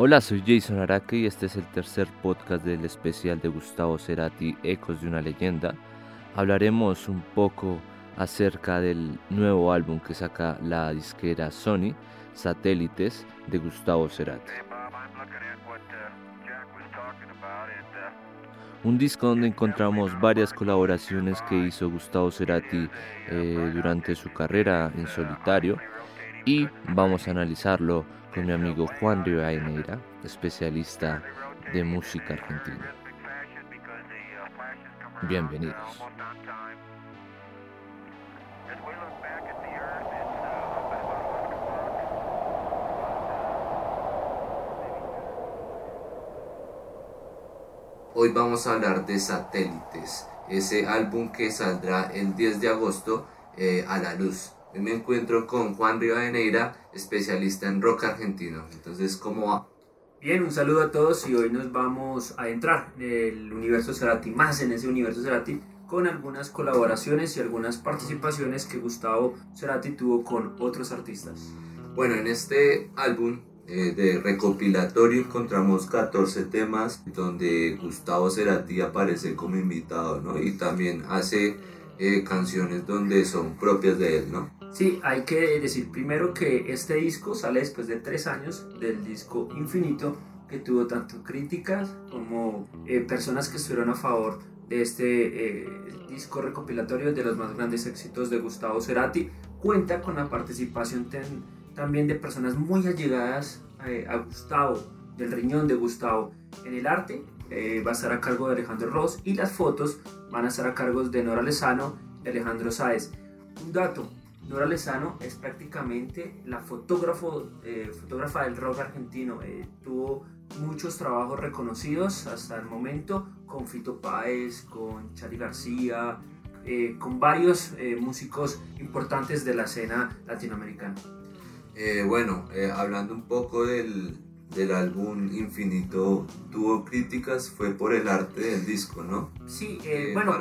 Hola, soy Jason Araque y este es el tercer podcast del especial de Gustavo Cerati, Ecos de una leyenda. Hablaremos un poco acerca del nuevo álbum que saca la disquera Sony, Satélites, de Gustavo Cerati. Un disco donde encontramos varias colaboraciones que hizo Gustavo Cerati eh, durante su carrera en solitario y vamos a analizarlo con mi amigo Juan Rivadeneira, especialista de música argentina. Bienvenidos. Hoy vamos a hablar de Satélites, ese álbum que saldrá el 10 de agosto eh, a la luz. Hoy me encuentro con Juan Rivadeneira, especialista en rock argentino. Entonces, ¿cómo va? Bien, un saludo a todos y hoy nos vamos a entrar en el universo Cerati, más en ese universo Cerati, con algunas colaboraciones y algunas participaciones que Gustavo Cerati tuvo con otros artistas. Bueno, en este álbum eh, de recopilatorio encontramos 14 temas donde Gustavo Cerati aparece como invitado, ¿no? Y también hace eh, canciones donde son propias de él, ¿no? Sí, hay que decir primero que este disco sale después de tres años del disco Infinito, que tuvo tanto críticas como eh, personas que estuvieron a favor de este eh, disco recopilatorio de los más grandes éxitos de Gustavo Cerati. Cuenta con la participación también de personas muy allegadas eh, a Gustavo, del riñón de Gustavo. En el arte va a estar a cargo de Alejandro Ross y las fotos van a estar a cargo de Nora Lezano y Alejandro Sáez. Un dato, Nora Lezano es prácticamente la fotógrafo, eh, fotógrafa del rock argentino. Eh, tuvo muchos trabajos reconocidos hasta el momento con Fito Páez, con Charlie García, eh, con varios músicos importantes de la escena latinoamericana. bueno, hablando un poco del, del álbum Infinito, tuvo críticas, fue por el arte del disco, ¿no? Sí, bueno,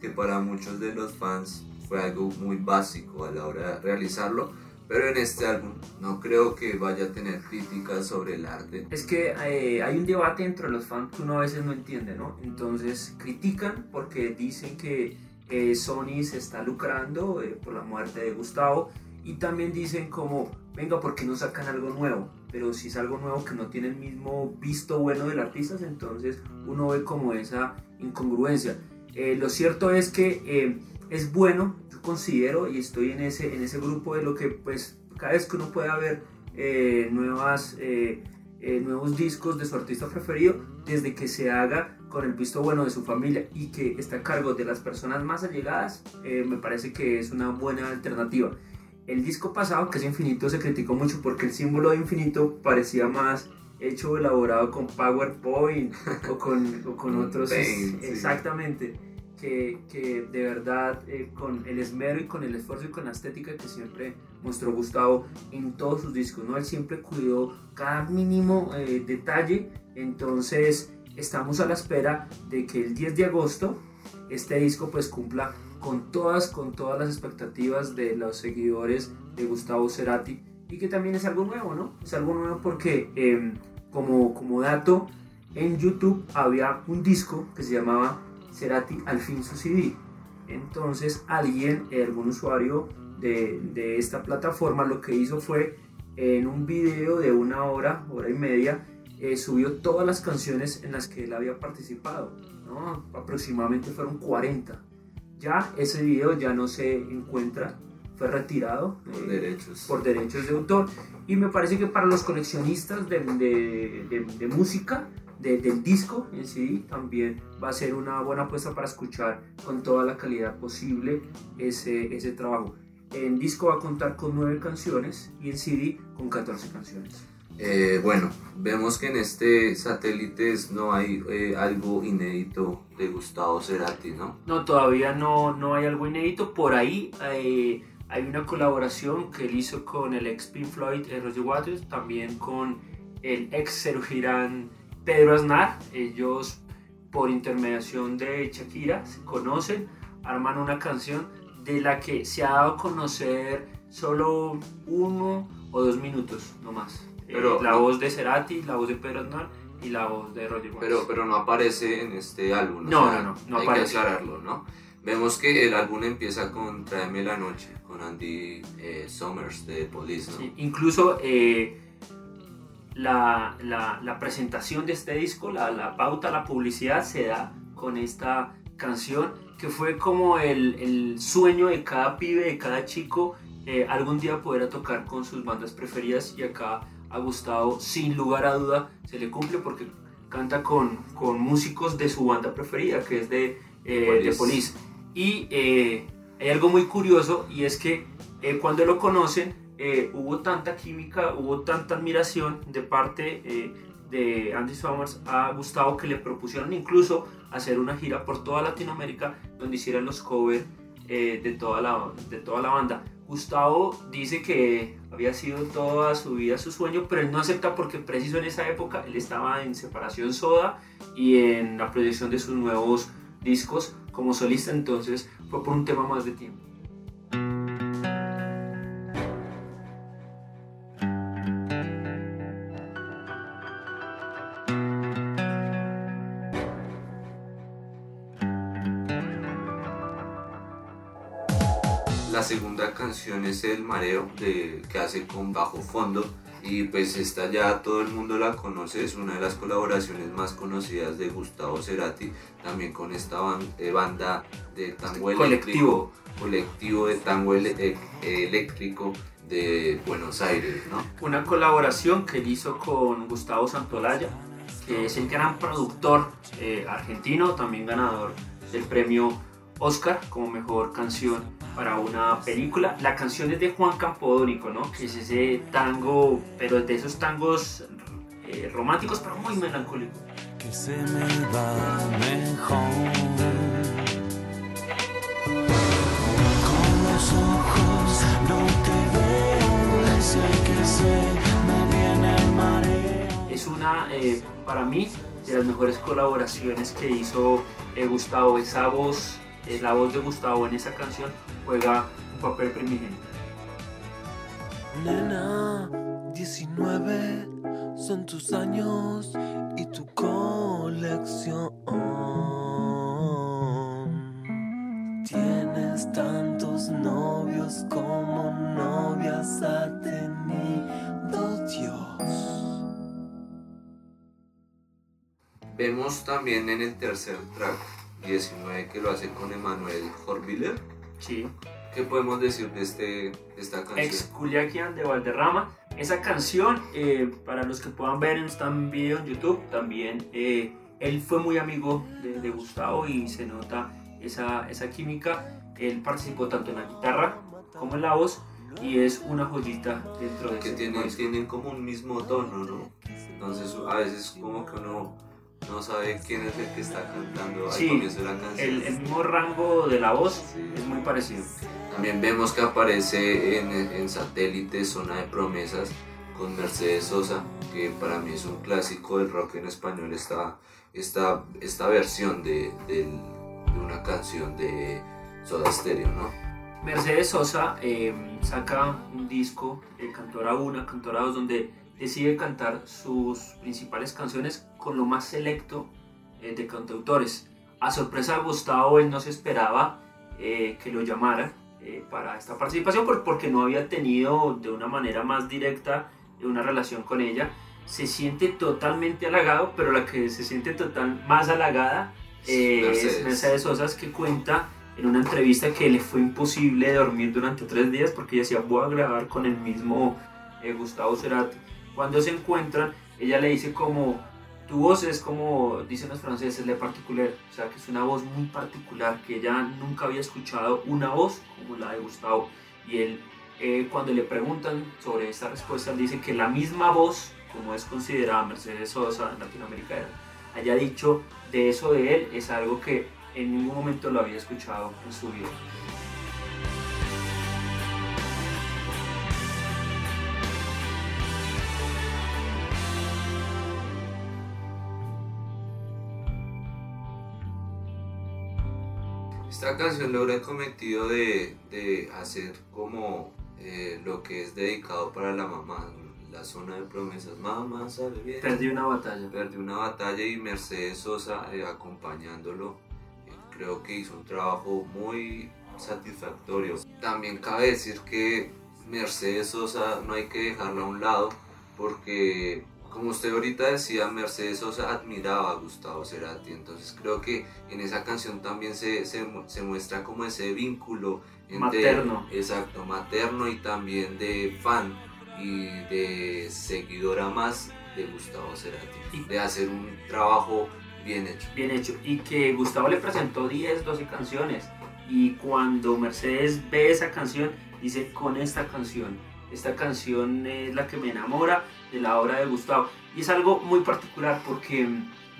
que para muchos de los fans fue algo muy básico a la hora de realizarlo, pero en este álbum no creo que vaya a tener críticas sobre el arte. Es que eh, hay un debate entre los fans que uno a veces no entiende, ¿no? Entonces critican porque dicen que eh, Sony se está lucrando eh, por la muerte de Gustavo y también dicen como, venga, ¿por qué no sacan algo nuevo? Pero si es algo nuevo que no tiene el mismo visto bueno del artista, entonces uno ve como esa incongruencia. lo cierto es que es bueno, yo considero, y estoy en ese, en ese grupo de lo que pues cada vez que uno pueda ver eh, nuevas, eh, eh, nuevos discos de su artista preferido, desde que se haga con el visto bueno de su familia y que está a cargo de las personas más allegadas, me parece que es una buena alternativa. El disco pasado, que es Infinito, se criticó mucho porque el símbolo de Infinito parecía más hecho elaborado con PowerPoint o con, o con otros. exactamente que, de verdad eh, con el esmero y con el esfuerzo y con la estética que siempre mostró Gustavo en todos sus discos, ¿no? Él siempre cuidó cada mínimo eh, detalle, entonces estamos a la espera de que el 10 de agosto este disco pues cumpla con todas, con todas las expectativas de los seguidores de Gustavo Cerati y que también es algo nuevo, ¿no? Es algo nuevo porque em, como, como dato en YouTube había un disco que se llamaba Cerati al fin su CD. Entonces alguien, algún usuario de, de, esta plataforma lo que hizo fue en un video de una hora, hora y media, eh, subió todas las canciones en las que él había participado. ¿no? Aproximadamente fueron 40. Ya ese video ya no se encuentra, fue retirado por, eh, derechos. por derechos de autor. Y me parece que para los coleccionistas de, de, de música del disco en sí también va a ser una buena apuesta para escuchar con toda la calidad posible ese, ese trabajo. En disco va a contar con 9 canciones y en CD con 14 canciones. Eh, bueno, vemos que en este satélites no hay eh, algo inédito de Gustavo Cerati, ¿no? No, todavía no, no hay algo inédito. Por ahí eh, hay una colaboración que él hizo con el ex Pink Floyd, Roger Waters, también con el ex Sergio Girán Pedro Aznar. Ellos, por intermediación de Shakira, se conocen, arman una canción de la que se ha dado a conocer solo uno o dos minutos, no más. Pero, la voz de Cerati, la voz de Pedro Aznar y la voz de Roger Waters. Pero, pero no aparece en este álbum. No, no, no, no, Hay que aclararlo, ¿no? Vemos que el álbum empieza con Tráeme la noche, con Andy eh, Summers de Police, ¿no? incluso eh, la, la, la, presentación de este disco, la, la, pauta, la publicidad se da con esta canción que fue como el, el sueño de cada pibe, de cada chico, eh, algún día poder tocar con sus bandas preferidas y acá a Gustavo sin lugar a duda se le cumple porque canta con, con músicos de su banda preferida que es de, eh, de Police. Y eh, hay algo muy curioso y es que eh, cuando lo conocen eh, hubo tanta química, hubo tanta admiración de parte de Andy Summers a Gustavo que le propusieron incluso hacer una gira por toda Latinoamérica donde hicieran los covers de, toda la, de toda la banda. Gustavo dice que había sido toda su vida su sueño, pero él no acepta porque preciso en esa época él estaba en separación soda y en la proyección de sus nuevos discos como solista, entonces fue por un tema más de tiempo. Canción es El Mareo, de, que hace con bajo fondo y pues esta ya todo el mundo la conoce, es una de las colaboraciones más conocidas de Gustavo Cerati, también con esta eh, banda de tango eléctrico, colectivo de tango eh, eléctrico de Buenos Aires, ¿no? Una colaboración que él hizo con Gustavo Santolaya, que es el gran productor eh, argentino, también ganador del premio Oscar como mejor canción para una película. La canción es de Juan Campodónico, ¿no? Que es ese tango, pero de esos tangos eh, románticos, pero muy melancólicos. Que se me va mejor. Con los ojos no te veo, sé que se me viene el mareo. Es una, eh, para mí, de las mejores colaboraciones que hizo eh, Gustavo. Esa voz la voz de Gustavo en esa canción juega un papel primigenio. Nena, 19 son tus años y tu colección. Tienes tantos novios como novias ha tenido Dios. Vemos también en el tercer track 19 que lo hace con Emanuel Horviller. Sí. ¿Qué podemos decir de, este, esta canción? Ex de Valderrama. Esa canción, eh, para los que puedan ver, está en video en YouTube también. Eh, él fue muy amigo de, Gustavo y se nota esa, esa química. Él participó tanto en la guitarra como en la voz y es una joyita dentro de que tiene, tienen como un mismo tono, ¿no? Entonces a veces como que uno no sabe quién es el que está cantando al comienzo de la canción. El, el, mismo rango de la voz es muy parecido. También vemos que aparece en, en satélite Zona de Promesas con Mercedes Sosa, que para mí es un clásico del rock en español, esta, esta, esta versión de, de, una canción de Soda Stereo, ¿no? Mercedes Sosa eh, saca un disco, eh, Cantora 1, Cantora 2, donde decide cantar sus principales canciones con lo más selecto eh, de cantautores. A sorpresa de Gustavo, él no se esperaba eh, que lo llamara eh, para esta participación porque no había tenido de una manera más directa una relación con ella. Se siente totalmente halagado, pero la que se siente total más halagada es Mercedes Sosa, que cuenta en una entrevista que le fue imposible dormir durante tres días porque ella decía voy a grabar con el mismo Gustavo Cerati cuando se encuentran, ella le dice como, tu voz es como dicen los franceses, le particular, o sea que es una voz muy particular, que ella nunca había escuchado una voz como la de Gustavo. Y él, eh, cuando le preguntan sobre esta respuesta, dice que la misma voz, como es considerada Mercedes Sosa en Latinoamérica, haya dicho de eso de él, es algo que en ningún momento lo había escuchado en su vida. Esta canción logra el cometido de, de hacer como eh, lo que es dedicado para la mamá, la zona de promesas, mamá sale bien. Perdí una batalla. Perdí una batalla y Mercedes Sosa eh, acompañándolo, eh, creo que hizo un trabajo muy satisfactorio. También cabe decir que Mercedes Sosa no hay que dejarla a un lado porque como usted ahorita decía, Mercedes Sosa admiraba a Gustavo Cerati, entonces creo que en esa canción también se, se, se muestra como ese vínculo materno. Exacto, materno y también de fan y de seguidora más de Gustavo Cerati, de hacer un trabajo bien hecho. Bien hecho, y que Gustavo le presentó 10, 12 canciones, y cuando Mercedes ve esa canción, dice, con esta canción, esta canción es la que me enamora de la obra de Gustavo, y es algo muy particular porque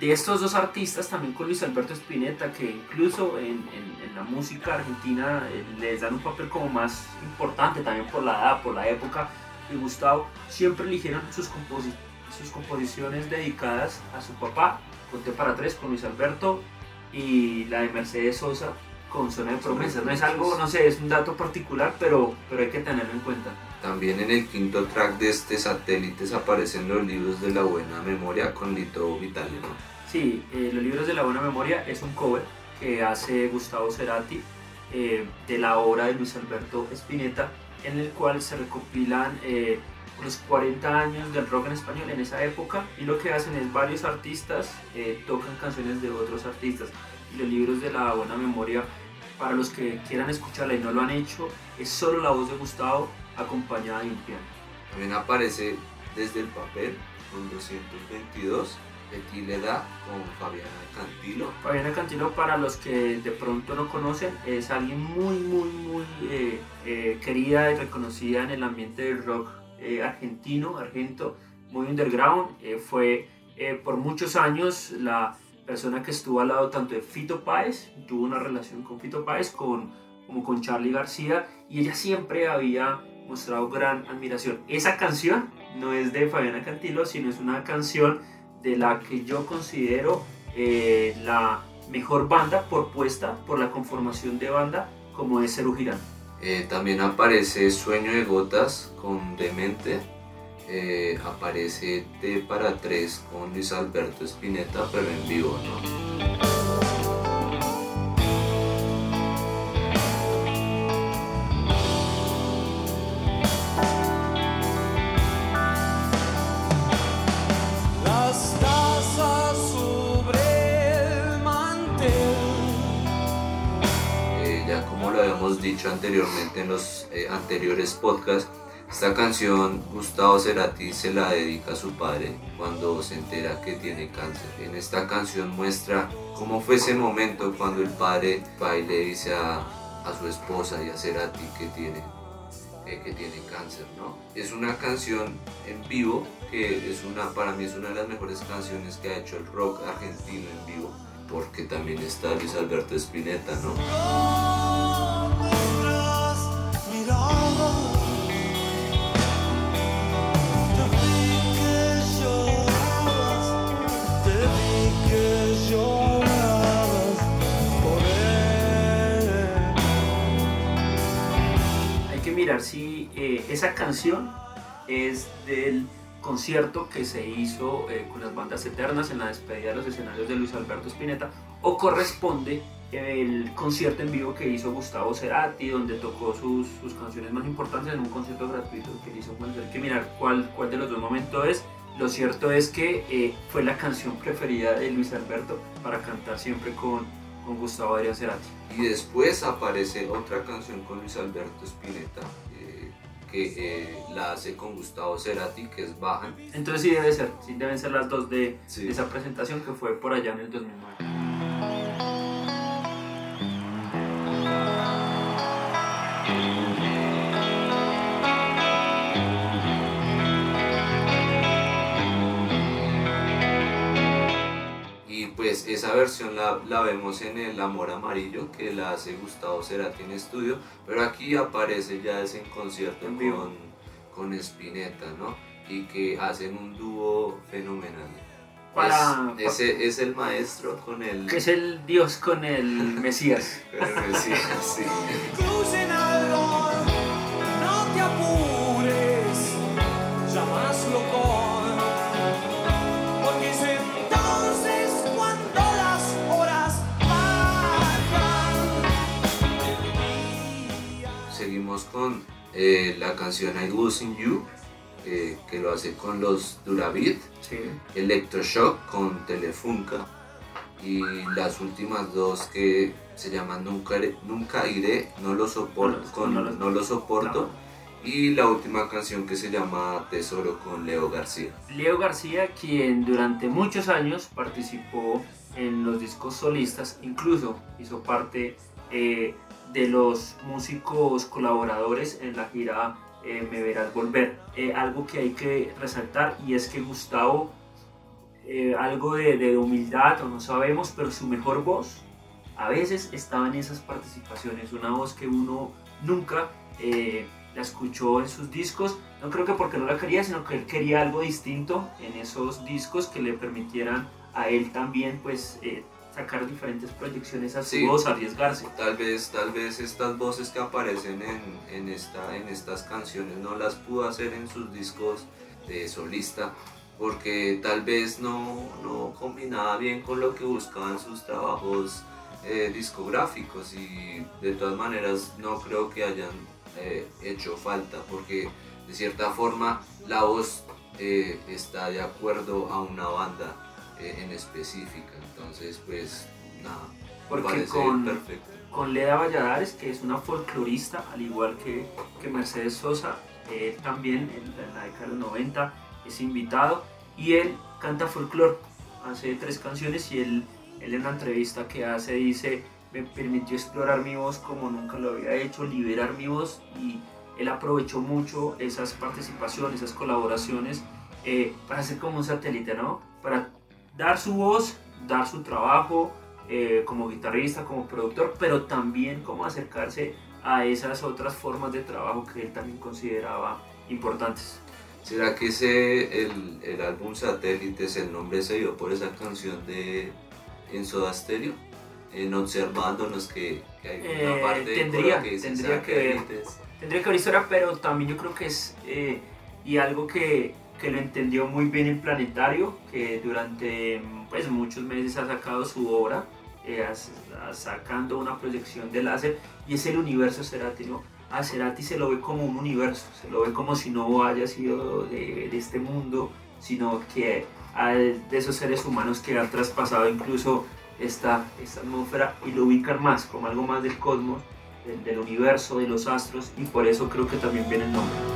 de estos dos artistas, también con Luis Alberto Spinetta, que incluso en, en, la música argentina eh, les dan un papel como más importante, también por la edad, por la época, y Gustavo siempre eligieron sus, sus composiciones dedicadas a su papá, Conté para tres con Luis Alberto, y la de Mercedes Sosa con Zona de Promesas. No es algo, no sé, es un dato particular, pero, pero hay que tenerlo en cuenta. También en el quinto track de este satélites aparecen los libros de la buena memoria con Lito Vitale, ¿no? Sí, eh, los libros de la buena memoria es un cover que hace Gustavo Cerati eh, de la obra de Luis Alberto Spinetta, en el cual se recopilan eh, los 40 años del rock en español en esa época y lo que hacen es varios artistas tocan canciones de otros artistas los libros de la buena memoria para los que quieran escucharla y no lo han hecho es solo la voz de Gustavo acompañada de un piano. También aparece desde el papel con 222 de da con Fabiana Cantilo. Fabiana Cantilo, para los que de pronto no conocen, es alguien muy, muy, muy eh, eh, querida y reconocida en el ambiente del rock eh, argentino, argento, muy underground. fue por muchos años la persona que estuvo al lado tanto de Fito Páez, tuvo una relación con Fito Páez, con, como con Charlie García, y ella siempre había mostrado gran admiración. Esa canción no es de Fabiana Cantilo, sino es una canción de la que yo considero eh, la mejor banda propuesta por la conformación de banda como es Cerú Girán. Eh, también aparece Sueño de Gotas con Demente, eh, aparece T para 3 con Luis Alberto Spinetta, pero en vivo, ¿no? Dicho anteriormente en los eh, anteriores podcasts, esta canción Gustavo Cerati se la dedica a su padre cuando se entera que tiene cáncer. En esta canción muestra cómo fue ese momento cuando el padre va y le dice a, a su esposa y a Cerati que tiene, eh, que tiene cáncer. ¿no? Es una canción en vivo que es una, para mí es una de las mejores canciones que ha hecho el rock argentino en vivo porque también está Luis Alberto Spinetta, ¿no? Mirar si eh, esa canción es del concierto que se hizo eh, con las bandas eternas en la despedida de los escenarios de Luis Alberto Spinetta o corresponde el concierto en vivo que hizo Gustavo Cerati donde tocó sus, sus canciones más importantes en un concierto gratuito que hizo hay que mirar cuál, cuál de los dos momentos es. Lo cierto es que eh, fue la canción preferida de Luis Alberto para cantar siempre con, con Gustavo Adrián Cerati. Y después aparece otra canción con Luis Alberto Spinetta, que eh, la hace con Gustavo Cerati, que es Bajan. Entonces sí debe ser, sí deben ser las dos de, de esa presentación que fue por allá en el 2009. Pues, esa versión la, la, vemos en El Amor Amarillo, que la hace Gustavo Cerati en estudio, pero aquí aparece ya ese concierto con, con Spinetta, ¿no? Y que hacen un dúo fenomenal. Para, es, ese, es el maestro con el... Que es el Dios con el Mesías. con el Mesías, sí. Eh, la canción I Losing You, eh, que lo hace con los Duravid, Sí. Electroshock con Telefunka y las últimas dos que se llaman Nunca, Iré- Nunca Iré, No Lo Soporto, No con no lo- No Lo Soporto y la última canción que se llama Tesoro con Leo García. Leo García, quien durante muchos años participó en los discos solistas, incluso hizo parte eh, de los músicos colaboradores en la gira eh, Me Verás Volver. Eh, algo que hay que resaltar y es que Gustavo, eh, algo de, humildad o no sabemos, pero su mejor voz a veces estaba en esas participaciones, una voz que uno nunca la escuchó en sus discos, no creo que porque no la quería, sino que él quería algo distinto en esos discos que le permitieran a él también pues sacar diferentes proyecciones a su Sí. voz, arriesgarse. Tal vez, tal vez estas voces que aparecen en, en, esta, en estas canciones no las pudo hacer en sus discos de solista porque tal vez no, no combinaba bien con lo que buscaban sus trabajos eh, discográficos y de todas maneras no creo que hayan eh, hecho falta porque de cierta forma la voz eh, está de acuerdo a una banda en específica entonces pues nada Porque con- perfecto con Leda Valladares, que es una folclorista, al igual que, que Mercedes Sosa, él también en la, en la década de los 90 es invitado y él canta folclore, hace tres canciones y él, él en la entrevista que hace dice, me permitió explorar mi voz como nunca lo había hecho, liberar mi voz y él aprovechó mucho esas participaciones, esas colaboraciones eh, para hacer como un satélite, ¿no? Para dar su voz, dar su trabajo, eh, como guitarrista, como productor, pero también como acercarse a esas otras formas de trabajo que él también consideraba importantes. ¿Será que ese, el, el álbum Satélites, el nombre se dio por esa canción de en Soda Stereo? En observándonos que, que hay una Eh, parte tendría- que dice tendría que ver. Tendría que haber historia, pero también yo creo que es, eh, y algo que, que lo entendió muy bien el planetario, que durante pues, muchos meses ha sacado su obra, eh, sacando una proyección de láser, y es el universo Cerati. A Cerati se lo ve como un universo, se lo ve como si no haya sido de, este mundo, sino que de esos seres humanos que han traspasado incluso esta, esta atmósfera y lo ubican más como algo más del cosmos, del, del universo, de los astros, y por eso creo que también viene el nombre.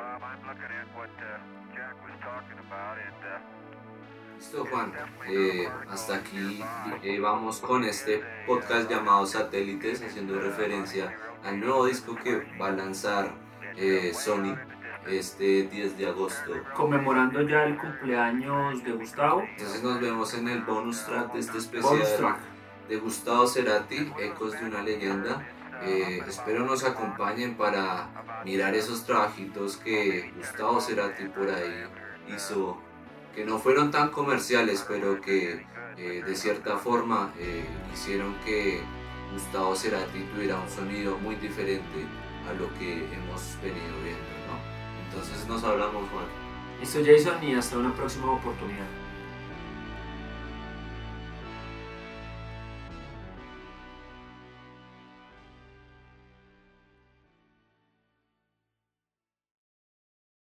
Bob, I'm looking at what uh, Jack was talking about and uh, Listo Juan, Eh, hasta aquí eh, vamos con este podcast llamado Satélites, haciendo referencia al nuevo disco que va a lanzar eh, Sony este 10 de agosto. Conmemorando ya el cumpleaños de Gustavo, Entonces nos vemos en el bonus track de este bonus especial. track. De Gustavo Cerati, Ecos de una leyenda. Eh, espero nos acompañen para mirar esos trabajitos que Gustavo Cerati por ahí hizo, que no fueron tan comerciales, pero que eh, de cierta forma eh, hicieron que Gustavo Cerati tuviera un sonido muy diferente a lo que hemos venido viendo. ¿no? Entonces nos hablamos, Juan. Listo Jason y hasta una próxima oportunidad.